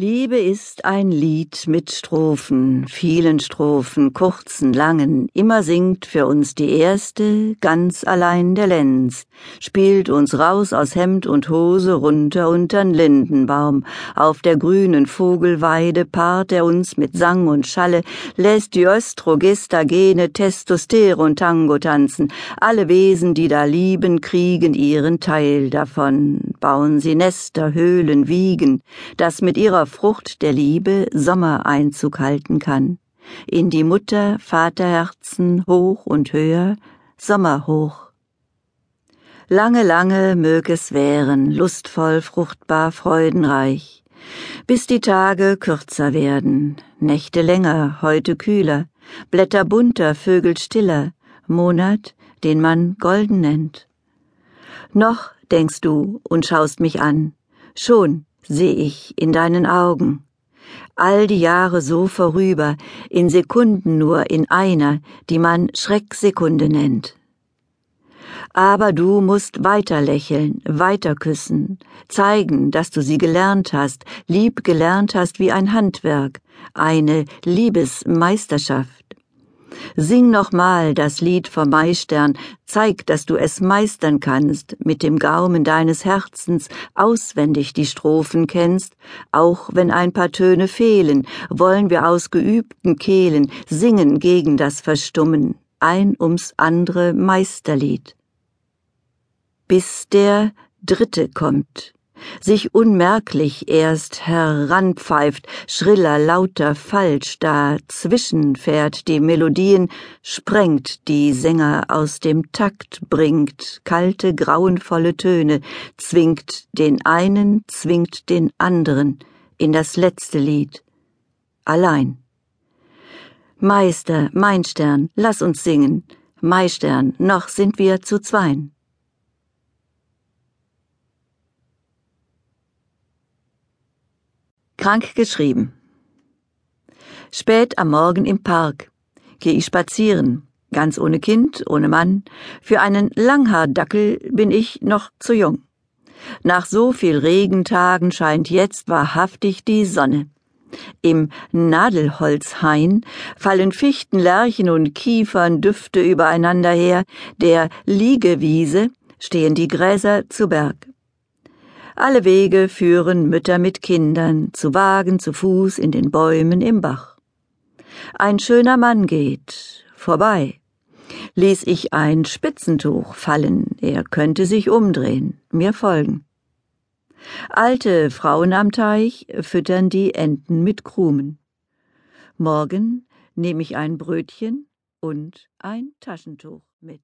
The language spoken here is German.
Liebe ist ein Lied mit Strophen, vielen Strophen, kurzen, langen, immer singt für uns die erste, ganz allein der Lenz, spielt uns raus aus Hemd und Hose runter untern Lindenbaum, auf der grünen Vogelweide paart er uns mit Sang und Schalle, lässt die Östrogestagene Testosteron Tango tanzen, alle Wesen, die da lieben, kriegen ihren Teil davon, bauen sie Nester, Höhlen, Wiegen, das mit ihrer Frucht der Liebe Sommereinzug halten kann, in die Mutter Vaterherzen hoch und höher, Sommerhoch. Lange, lange mög es währen, lustvoll, fruchtbar, freudenreich, bis die Tage kürzer werden, Nächte länger, heute kühler, Blätter bunter, Vögel stiller, Monat, den man golden nennt. Noch denkst du und schaust mich an, schon seh ich in deinen Augen. All die Jahre so vorüber, in Sekunden nur in einer, die man Schrecksekunde nennt. Aber du musst weiter lächeln, weiter küssen, zeigen, dass du sie gelernt hast, lieb gelernt hast wie ein Handwerk, eine Liebesmeisterschaft. Sing nochmal das Lied vom Maistern, zeig, dass du es meistern kannst, mit dem Gaumen deines Herzens auswendig die Strophen kennst, auch wenn ein paar Töne fehlen, wollen wir aus geübten Kehlen singen gegen das Verstummen, ein ums andere Meisterlied. Bis der Dritte kommt sich unmerklich erst heranpfeift, schriller, lauter, falsch, dazwischen fährt die Melodien, sprengt die Sänger aus dem Takt, bringt kalte, grauenvolle Töne, zwingt den einen, zwingt den anderen in das letzte Lied. Allein. Meister, mein Stern, lass uns singen. Maistern, noch sind wir zu zweien. Krank geschrieben. Spät am Morgen im Park gehe ich spazieren, ganz ohne Kind, ohne Mann. Für einen Langhaardackel bin ich noch zu jung. Nach so viel Regentagen scheint jetzt wahrhaftig die Sonne. Im Nadelholzhain fallen Fichten, Lärchen und Kiefern Düfte übereinander her, der Liegewiese stehen die Gräser zu Berg. Alle Wege führen Mütter mit Kindern, zu Wagen, zu Fuß, in den Bäumen, im Bach. Ein schöner Mann geht, vorbei. Ließ ich ein Spitzentuch fallen, er könnte sich umdrehen, mir folgen. Alte Frauen am Teich füttern die Enten mit Krumen. Morgen nehme ich ein Brötchen und ein Taschentuch mit.